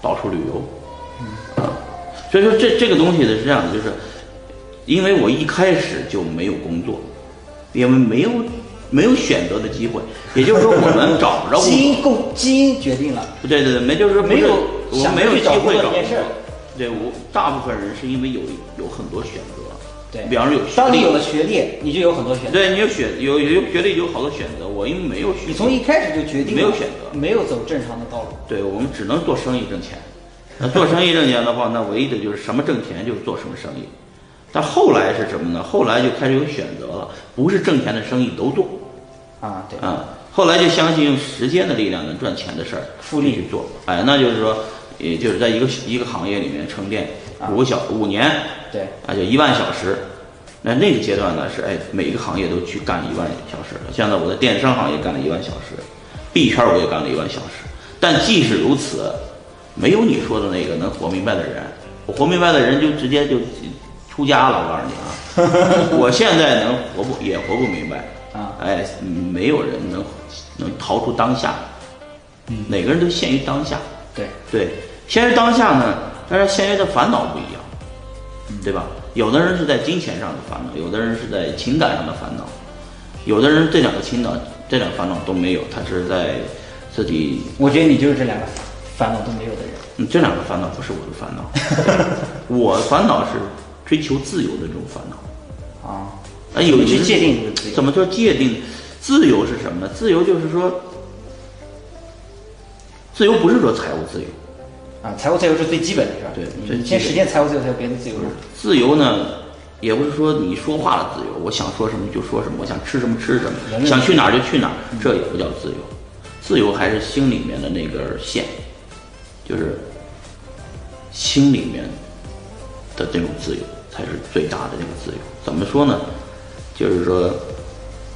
到处旅游，啊，所以说这这个东西呢是这样的，就是因为我一开始就没有工作，因为没有没有选择的机会，也就是说我们找不着工基。因构基因决定了，对对对，没就是说没有我们没有机会找。对我大部分人是因为有有很多选择，对，比方说有学历当你有了学历，你就有很多选择。对你有选有有学历有好多选择，我因为没有学历，你从一开始就决定没有选择没有走正常的道路。对我们只能做生意挣钱。那做生意挣钱的话，那唯一的就是什么挣钱就是做什么生意。但后来是什么呢？后来就开始有选择了，不是挣钱的生意都做啊，对，啊。后来就相信用时间的力量能赚钱的事儿，复利去做。哎，那就是说，也就是在一个一个行业里面沉淀啊五个小五年，对，啊，就一万小时。那那个阶段呢，是哎，每个行业都去干一万小时。现在我在电商行业干了一万小时，，B 圈我也干了一万小时。但即使如此，没有你说的那个能活明白的人。我活明白的人就直接就出家了。我告诉你啊，我现在能活不也活不明白啊哎，没有人能能逃出当下，每个人都限于当下。对，对，限于当下呢，但是限于的烦恼不一样，对吧？有的人是在金钱上的烦恼，有的人是在情感上的烦恼，有的人这两个情恼、这两个烦恼都没有，他只是在自己，我觉得你就是这两个烦恼都没有的人。嗯，这两个烦恼不是我的烦恼，我烦恼是追求自由的这种烦恼。啊，啊，有一句界定怎么说界定？自由是什么呢？自由就是说，自由不是说财务自由，啊，财务自由是最基本的，是吧？对你先实现财务自由，才有别的自由。自由呢，也不是说你说话的自由，我想说什么就说什么，我想吃什么吃什么，想去哪儿就去哪儿，这也不叫自由。自由还是心里面的那根线，就是心里面的这种自由才是最大的这个自由。怎么说呢？就是说，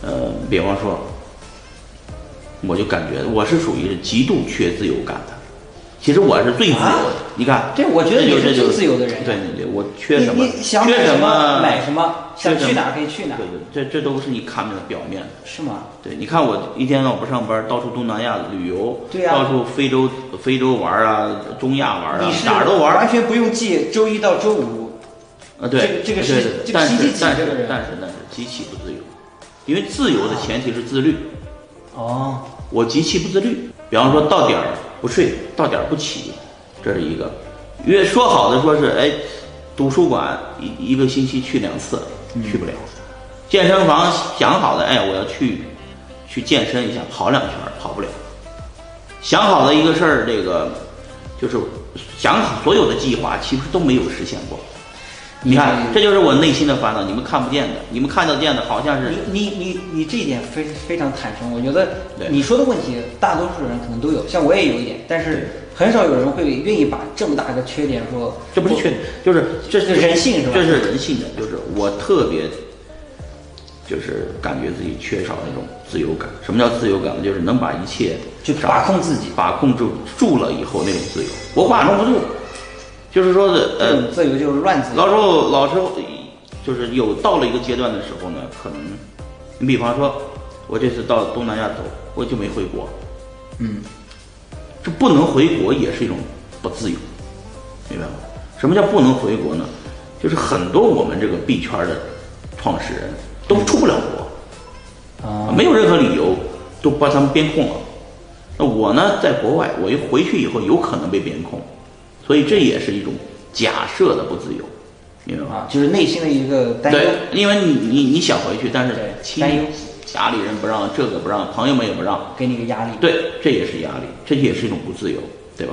呃，比方说，我就感觉我是属于极度缺自由感的。其实我是最自由的，啊你看，这我觉得你是最自由的人对对对，我缺什么？想买缺什么买什么，想去哪儿可以去哪儿对，对，这这都是你看不见的表面的。是吗？对，你看我一天到晚不上班，到处东南亚旅游，对呀到处非洲非洲玩啊，中亚玩啊你，哪儿都玩完。全不用记周一到周五。啊，对，这个这个是但是但是但是但是极其不自由，因为自由的前提是自律。哦，我极其不自律，比方说到点儿不睡，到点儿不起，这是一个。约说好的说是哎，图书馆一一个星期去两次，去不了。健身房想好的哎，我要去去健身一下，跑两圈跑不了。想好的一个事儿，这个就是想好所有的计划，其实都没有实现过。你看，这就是我内心的烦恼，你们看不见的，你们看得见的，好像是你你你你这一点非非常坦诚，我觉得你说的问题，大多数人可能都有，像我也有一点，但是很少有人会愿意把这么大的缺点说，这不是缺点，就是这是人性是吧这是人性的，就是我特别，就是感觉自己缺少那种自由感。什么叫自由感呢？就是能把一切就把控自己，把控住住了以后那种自由，我把控不住。就是说的，这呃，种自由就是乱自由。老时候老时候就是有到了一个阶段的时候呢，可能你比方说，我这次到东南亚走，我就没回国，嗯，这不能回国也是一种不自由，明白吗？什么叫不能回国呢？就是很多我们这个币圈的创始人都出不了国，啊，没有任何理由都把他们边控了。那我呢，在国外，我一回去以后有可能被边控，所以这也是一种假设的不自由，明白吗？啊，就是内心的一个担忧。对，因为你你你想回去，但是担忧家里人不让，这个不让，朋友们也不让，给你个压力。对，这也是压力，这也是一种不自由，对吧？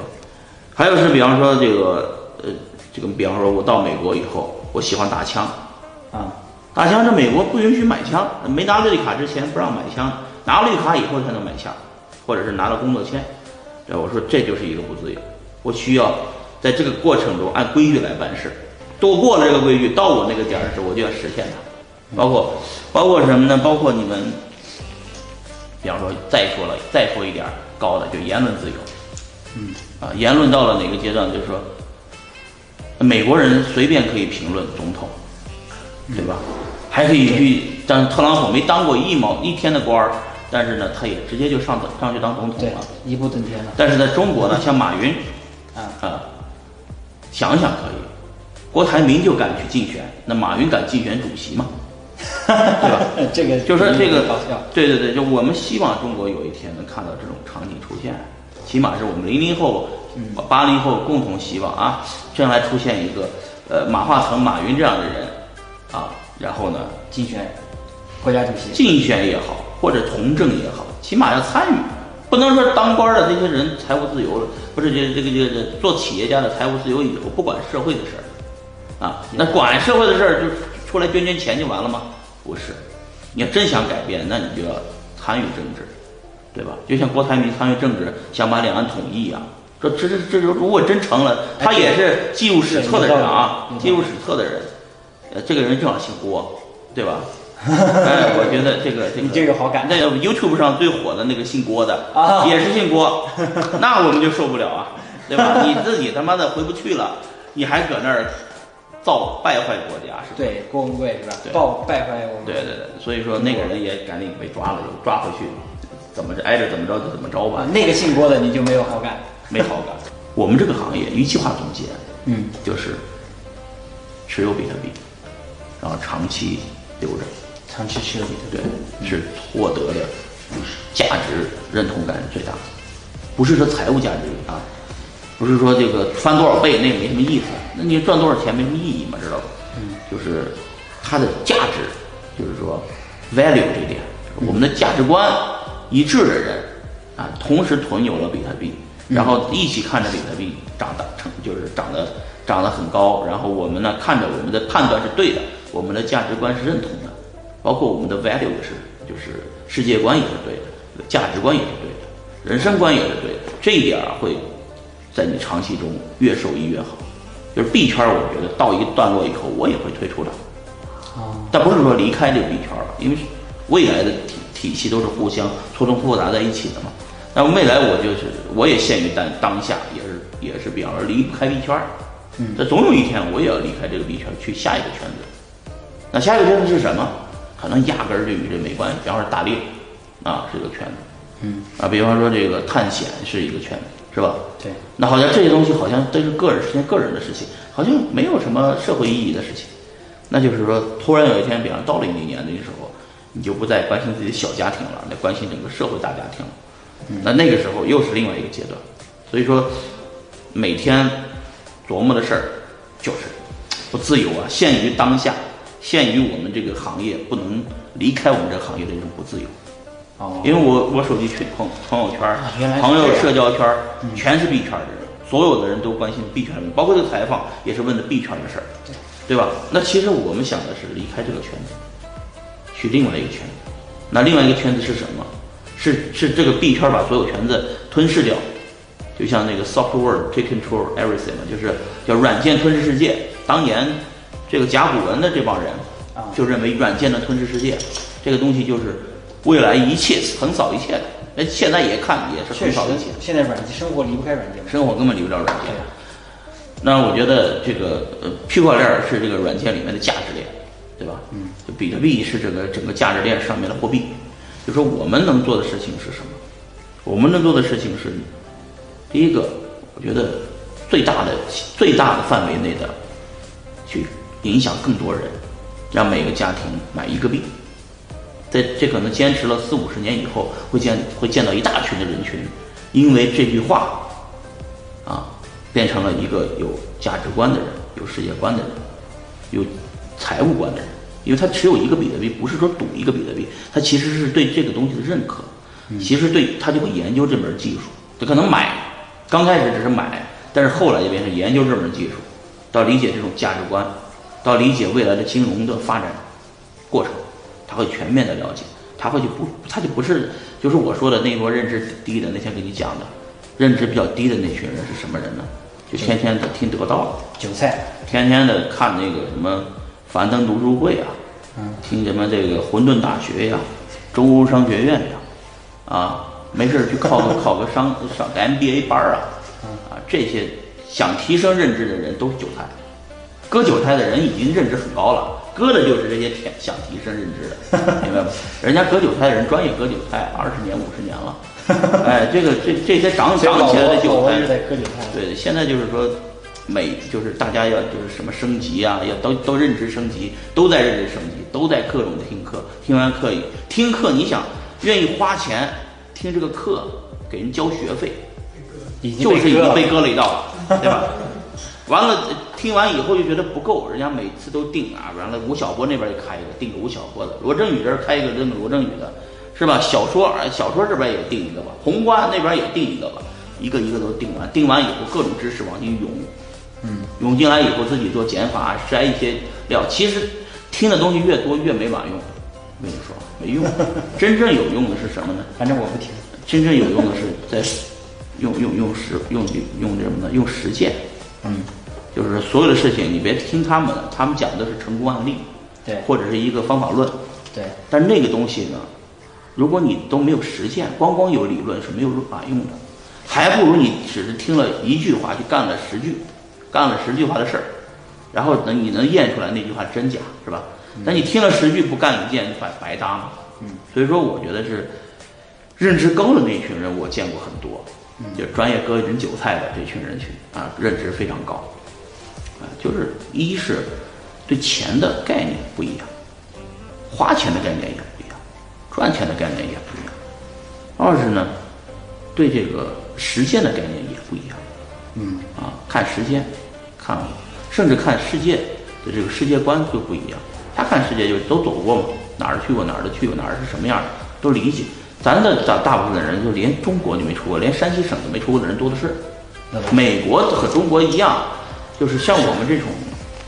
还有是，比方说这个呃，这个比方说我到美国以后，我喜欢打枪，啊，打枪这美国不允许买枪，没拿绿卡之前不让买枪，拿了绿卡以后才能买枪，或者是拿了工作签。对，我说这就是一个不自由，我需要在这个过程中按规矩来办事，度过了这个规矩，到我那个点儿的时候，我就要实现它。包括包括什么呢？包括你们，比方说再说了，再说一点儿高的，就言论自由。嗯，啊，言论到了哪个阶段，就是说，美国人随便可以评论总统，对吧？还可以去，但是特朗普没当过一毛一天的官儿，但是呢，他也直接就上上去当总统对了。，一步登天了。但是在中国呢，像马云啊，啊，想想可以，郭台铭就敢去竞选，那马云敢竞选主席吗？对吧？这个就是说这个搞笑。对对对，就我们希望中国有一天能看到这种场景出现，起码是我们零零后、八零后共同希望啊，将来出现一个呃马化腾、马云这样的人啊，然后呢竞选国家主席。竞选也好，或者从政也好，起码要参与，不能说当官的这些人财务自由了，不是这这个这个做企业家的财务自由以后不管社会的事儿，啊，那管社会的事儿就出来捐捐钱就完了吗？不是，你要真想改变，那你就要参与政治，对吧？就像郭台铭参与政治，想把两岸统一一样。这这这这如果真成了，他也是记入史册的人啊记入史册的人，呃，这个人正好姓郭，对吧？哎，我觉得这个这个你就有好感那 YouTube 上最火的那个姓郭的啊也是姓郭，那我们就受不了啊，对吧？你自己他妈的回不去了，你还搁那儿造败坏国家是吧？对，郭文贵是吧对？报败坏我们。对对对，所以说那个人也赶紧被抓了，就抓回去，怎么着挨着怎么着就怎么着吧啊，，那个姓郭的你就没有好感。没好感。我们这个行业一句话总结，嗯，就是持有比特币，然后长期留着，长期持有比特币。对，是获得的价值认同感最大，不是说财务价值啊，不是说这个翻多少倍那个没什么意思，那你赚多少钱没什么意义嘛，知道吧？嗯，就是它的价值，就是说 value 这点，我们的价值观一致的人啊，同时囤有了比特币，然后一起看着比特币长大成，就是长得长得很高，然后我们呢看着我们的判断是对的，我们的价值观是认同的，包括我们的 value 也是，就是世界观也是对的，价值观也是对的，人生观也是对的，这一点儿会在你长期中越受益越好。就是 B 圈，我觉得到一个段落以后，我也会退出的。啊，但不是说离开这个 B 圈了，因为未来的体体系都是互相错综复杂在一起的嘛。那未来我就是我也限于当当下，也是也是比方说离不开 B 圈，嗯，这总有一天我也要离开这个 B 圈，去下一个圈子。那下一个圈子是什么？可能压根儿就与这没关系。比方说打猎，啊是一个圈子，嗯，啊，比方说这个探险是一个圈子，是吧？对，那好像这些东西好像都是个人之间个人的事情，好像没有什么社会意义的事情。那就是说，突然有一天，比方到了你年龄的时候，你就不再关心自己的小家庭了，你关心整个社会大家庭了。那那个时候又是另外一个阶段。所以说，每天琢磨的事儿就是不自由啊，限于当下，限于我们这个行业，不能离开我们这个行业的一种不自由。哦，因为我我手机群朋朋友圈朋友社交圈儿全是币圈的人，所有的人都关心币圈儿的，包括这个采访也是问的币圈的事儿，对吧？那其实我们想的是离开这个圈子，去另外一个圈子。那另外一个圈子是什么？是是这个币圈把所有圈子吞噬掉，就像那个 software take control everything 嘛，就是叫软件吞噬世界。当年这个甲骨文的这帮人啊就认为软件能吞噬世界，这个东西就是未来一切横扫一切的。那现在也看也是横扫一切，，现在软件生活离不开软件。生活根本离不了软件对。那我觉得这个呃，区块链是这个软件里面的价值链，对吧？嗯，就比特币是这个整个价值链上面的货币。就说我们能做的事情是什么？我们能做的事情是，第一个，我觉得最大的最大的范围内的去影响更多人，让每个家庭买一个币。在这可能坚持了四五十年以后，会见会见到一大群的人群，因为这句话，啊，变成了一个有价值观的人，有世界观的人，有财务观的人。因为他持有一个比特币，不是说赌一个比特币，他其实是对这个东西的认可，其实对他就会研究这门技术。他可能买，刚开始只是买，但是后来就变成研究这门技术，到理解这种价值观，到理解未来的金融的发展过程，他会全面的了解，他会就不他就不是就是我说的那波认知低的那天给你讲的，认知比较低的那群人是什么人呢？就天天的听得到，韭菜，天天的看那个什么樊登读书会啊，听什么这个混沌大学呀，中欧商学院呀，啊，没事去考个 考个商上个 MBA 班啊，啊，这些想提升认知的人都是韭菜，割韭菜的人已经认知很高了，割的就是这些天想提升认知的，明白吗？人家割韭菜的人专业割韭菜二十年五十年了，哎，这个这这些长长起来的韭菜。对，现在就是说，每就是大家要就是什么升级啊，要都都认知升级，都在认知升级，都在各种听课，听完课以听课，你想愿意花钱听这个课，给人交学费，就是已经被割了一道了，对吧？完了，听完以后就觉得不够，人家每次都定啊，完了吴晓波那边也开一个，定个吴晓波的；罗振宇这儿开一个，定个罗振宇的，是吧？小说啊，小说这边也定一个吧，宏观那边也定一个吧，一个一个都定完，定完以后各种知识往进涌，嗯，涌进来以后自己做减法，筛一些料。其实听的东西越多越没卵用，我跟你说没用，真正有用的是什么呢？反正我不听。真正有用的是在用用用实用用什么呢？用实践。嗯，就是所有的事情，你别听他们的，他们讲的是成功案例，对或者是一个方法论。对，但那个东西呢，如果你都没有实践，光光有理论是没有卵用的，还不如你只是听了一句话，就干了十句，干了十句话的事儿，然后等，你能验出来那句话真假，是吧？但你听了十句不干一件，白白搭嘛。嗯，所以说，我觉得是认知高的那群人，我见过很多，就专业割人韭菜的这群人群啊，认知非常高，啊，就是一是对钱的概念不一样，花钱的概念也不一样，赚钱的概念也不一样，二是呢，对这个实践的概念也不一样，嗯，啊，看时间，看甚至看世界的这个世界观就不一样。他看世界就都走过嘛，哪儿去过哪儿的去过哪儿是什么样的都理解。咱的大大部分的人就连中国就没出过，连山西省都没出过的人多的是。美国和中国一样，就是像我们这种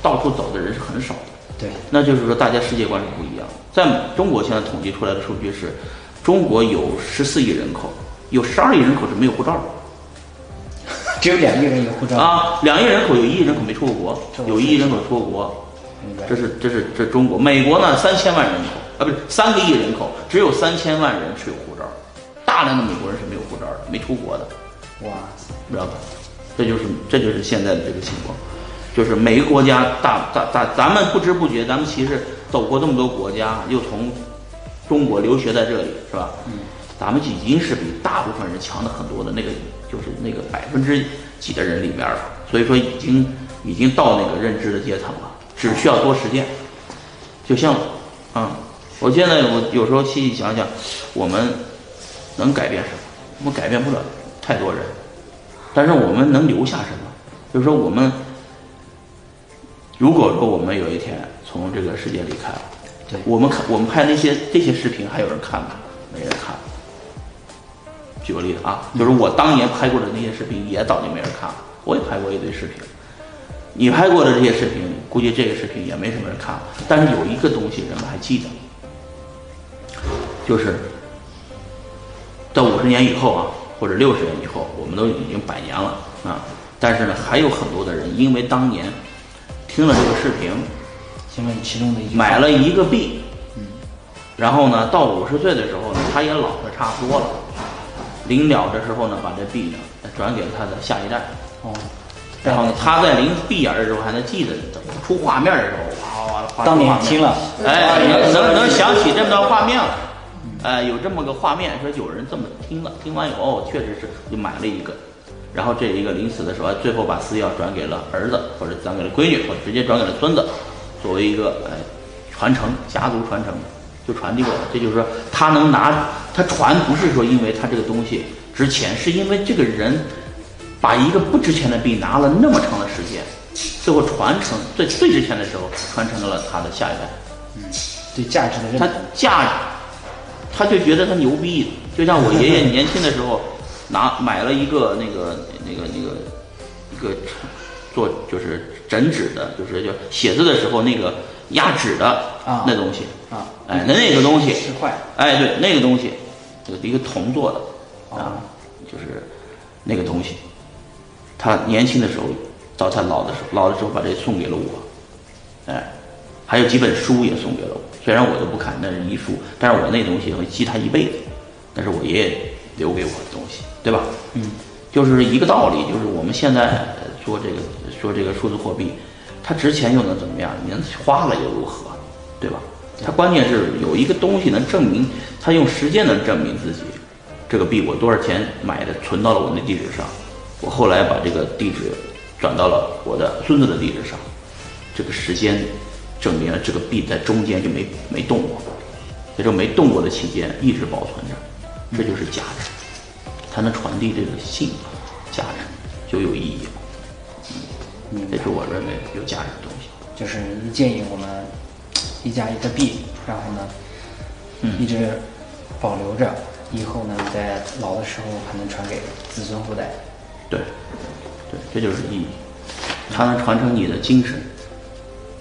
到处走的人是很少的。对，那就是说大家世界观是不一样的。在中国现在统计出来的数据是，中国有十四亿人口，有十二亿人口是没有护照的。只有两亿人有护照。啊，两亿人口有一亿人口没出过国有一亿人口出过国，这是这是这是中国。美国呢，三千万人口啊，不是三个亿人口，只有三千万人是有护照，大量的美国人是没有护照的，没出国的，哇，知道吧？这就是这就是现在的这个情况，就是每个国家大大大，咱们不知不觉，咱们其实走过这么多国家，又从中国留学在这里，是吧？嗯，咱们已经是比大部分人强的很多的那个，就是那个百分之几的人里面了。所以说，已经已经到那个认知的阶层了，只需要多实践。就像，嗯、我现在我有时候细细想想，我们能改变什么？我们改变不了太多人，但是我们能留下什么？就是说，我们如果说我们有一天从这个世界离开了，对我们看我们拍那些这些视频还有人看吗？没人看。举个例子啊，就是我当年拍过的那些视频也早就没人看了，我也拍过一堆视频。你拍过的这些视频，估计这个视频也没什么人看了。但是有一个东西人们还记得，就是到五十年以后啊，或者六十年以后，我们都已经百年了啊。但是呢，还有很多的人因为当年听了这个视频，请问其中的一句买了一个币，嗯然后呢，到五十岁的时候呢，他也老的差不多了，临了的时候呢，把这币呢转给了他的下一代，哦，然后呢，他在临闭眼的时候还能记得出画面的时候，哇哇哇，当年听了，哎，能能能想起这么段画面来，哎，有这么个画面，说有人这么听了，听完以后，确实是就买了一个，然后这一个临死的时候，最后把私钥转给了儿子，或者转给了闺女，或者直接转给了孙子，作为一个哎传承家族传承就传递过来。这就是说，他能拿他传，不是说因为他这个东西值钱，是因为这个人把一个不值钱的币拿了那么长的时间，最后传承最最值钱的时候传承到了他的下一代。嗯对价值的认他。价，他就觉得他牛逼，就像我爷爷年轻的时候 拿买了一个那个那个那个一个做就是整纸的，就是就写字的时候那个压纸的啊那东西，啊，哎，那那个东西十块哎，对，那个东西，这个一个铜做的哦啊，就是那个东西，他年轻的时候到他老的时候，老的时候把这送给了我，哎，还有几本书也送给了我，虽然我都不看，那是遗书，但是我那东西会记他一辈子，那是我爷爷留给我的东西，对吧？嗯，就是一个道理，就是我们现在呃说这个说这个数字货币，它值钱又能怎么样？你花了又如何？对吧？它关键是有一个东西能证明，它用时间能证明自己，这个币我多少钱买的，存到了我那地址上，我后来把这个地址转到了我的孙子的地址上，这个时间证明了这个币在中间就没没动过，在这没动过的期间一直保存着，这就是价值。才能传递这个信价值，就有意义了。嗯，这是我认为有价值的东西。就是你建议我们一家一个币，然后呢，嗯一直保留着，以后呢，在老的时候还能传给子孙后代。对，对，这就是意义。它能传承你的精神，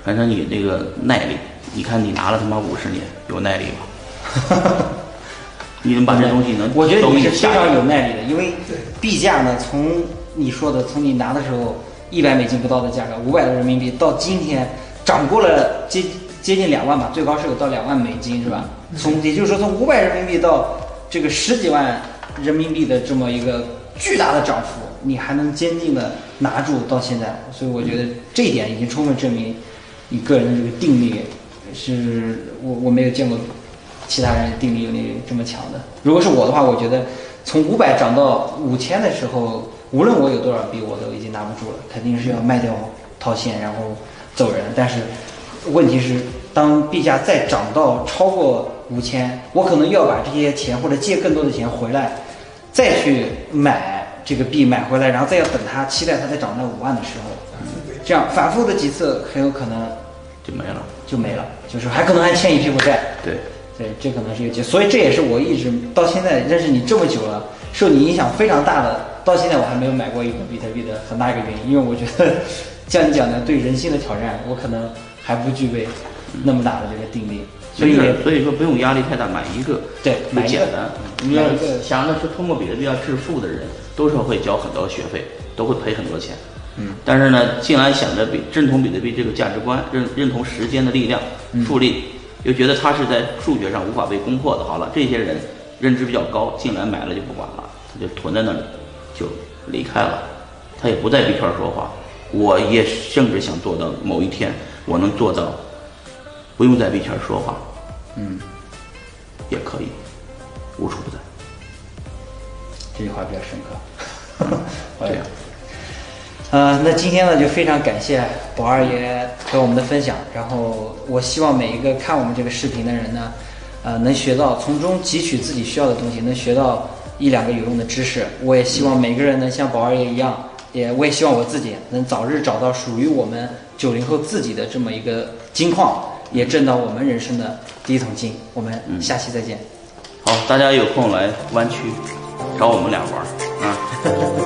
传承你这个耐力。你看，你拿了他妈五十年，有耐力吗？你能把这东西能我觉得你是非常有耐力的，因为币价呢，从你说的从你拿的时候一百美金不到的价格，五百多人民币，到今天涨过了接接近两万吧，最高是有到两万美金是吧？从也就是说从五百人民币到这个十几万人民币的这么一个巨大的涨幅，你还能坚定的拿住到现在，所以我觉得这一点已经充分证明你个人的这个定力是我我没有见过其他人定力有你这么强的。如果是我的话，我觉得从五百涨到五千的时候，无论我有多少币，我都已经拿不住了，肯定是要卖掉套现，然后走人。但是问题是，当币价再涨到超过五千，我可能要把这些钱或者借更多的钱回来，再去买这个币买回来，然后再要等它，期待它再涨到五万的时候，这样反复的几次，很有可能就没了。就没了，就是还可能还欠一屁股债。对，对，这可能是一个结，所以这也是我一直到现在认识你这么久了，受你影响非常大的，到现在我还没有买过一个比特币的很大一个原因，因为我觉得像你讲的对人性的挑战，我可能还不具备那么大的这个定力，所以所以说不用压力太大，买一个对买一个简单。你要想着是通过比特币要致富的人，都是会交很多学费，都会赔很多钱。嗯，但是呢，竟然想着比认同比特币这个价值观，认认同时间的力量、复利，又觉得它是在数学上无法被攻破的。好了，这些人认知比较高，进来买了就不管了，他就囤在那里，就离开了，他也不在币圈说话。我也甚至想做到某一天，我能做到不用在币圈说话，嗯，也可以无处不在。这句话比较深刻。这样，呃，那今天呢，就非常感谢宝二爷给我们的分享。然后，我希望每一个看我们这个视频的人呢，呃，能学到从中汲取自己需要的东西，能学到一两个有用的知识。我也希望每个人能像宝二爷一样，也我也希望我自己能早日找到属于我们九零后自己的这么一个金矿，也挣到我们人生的第一桶金。我们下期再见。好，大家有空来湾区找我们俩玩儿。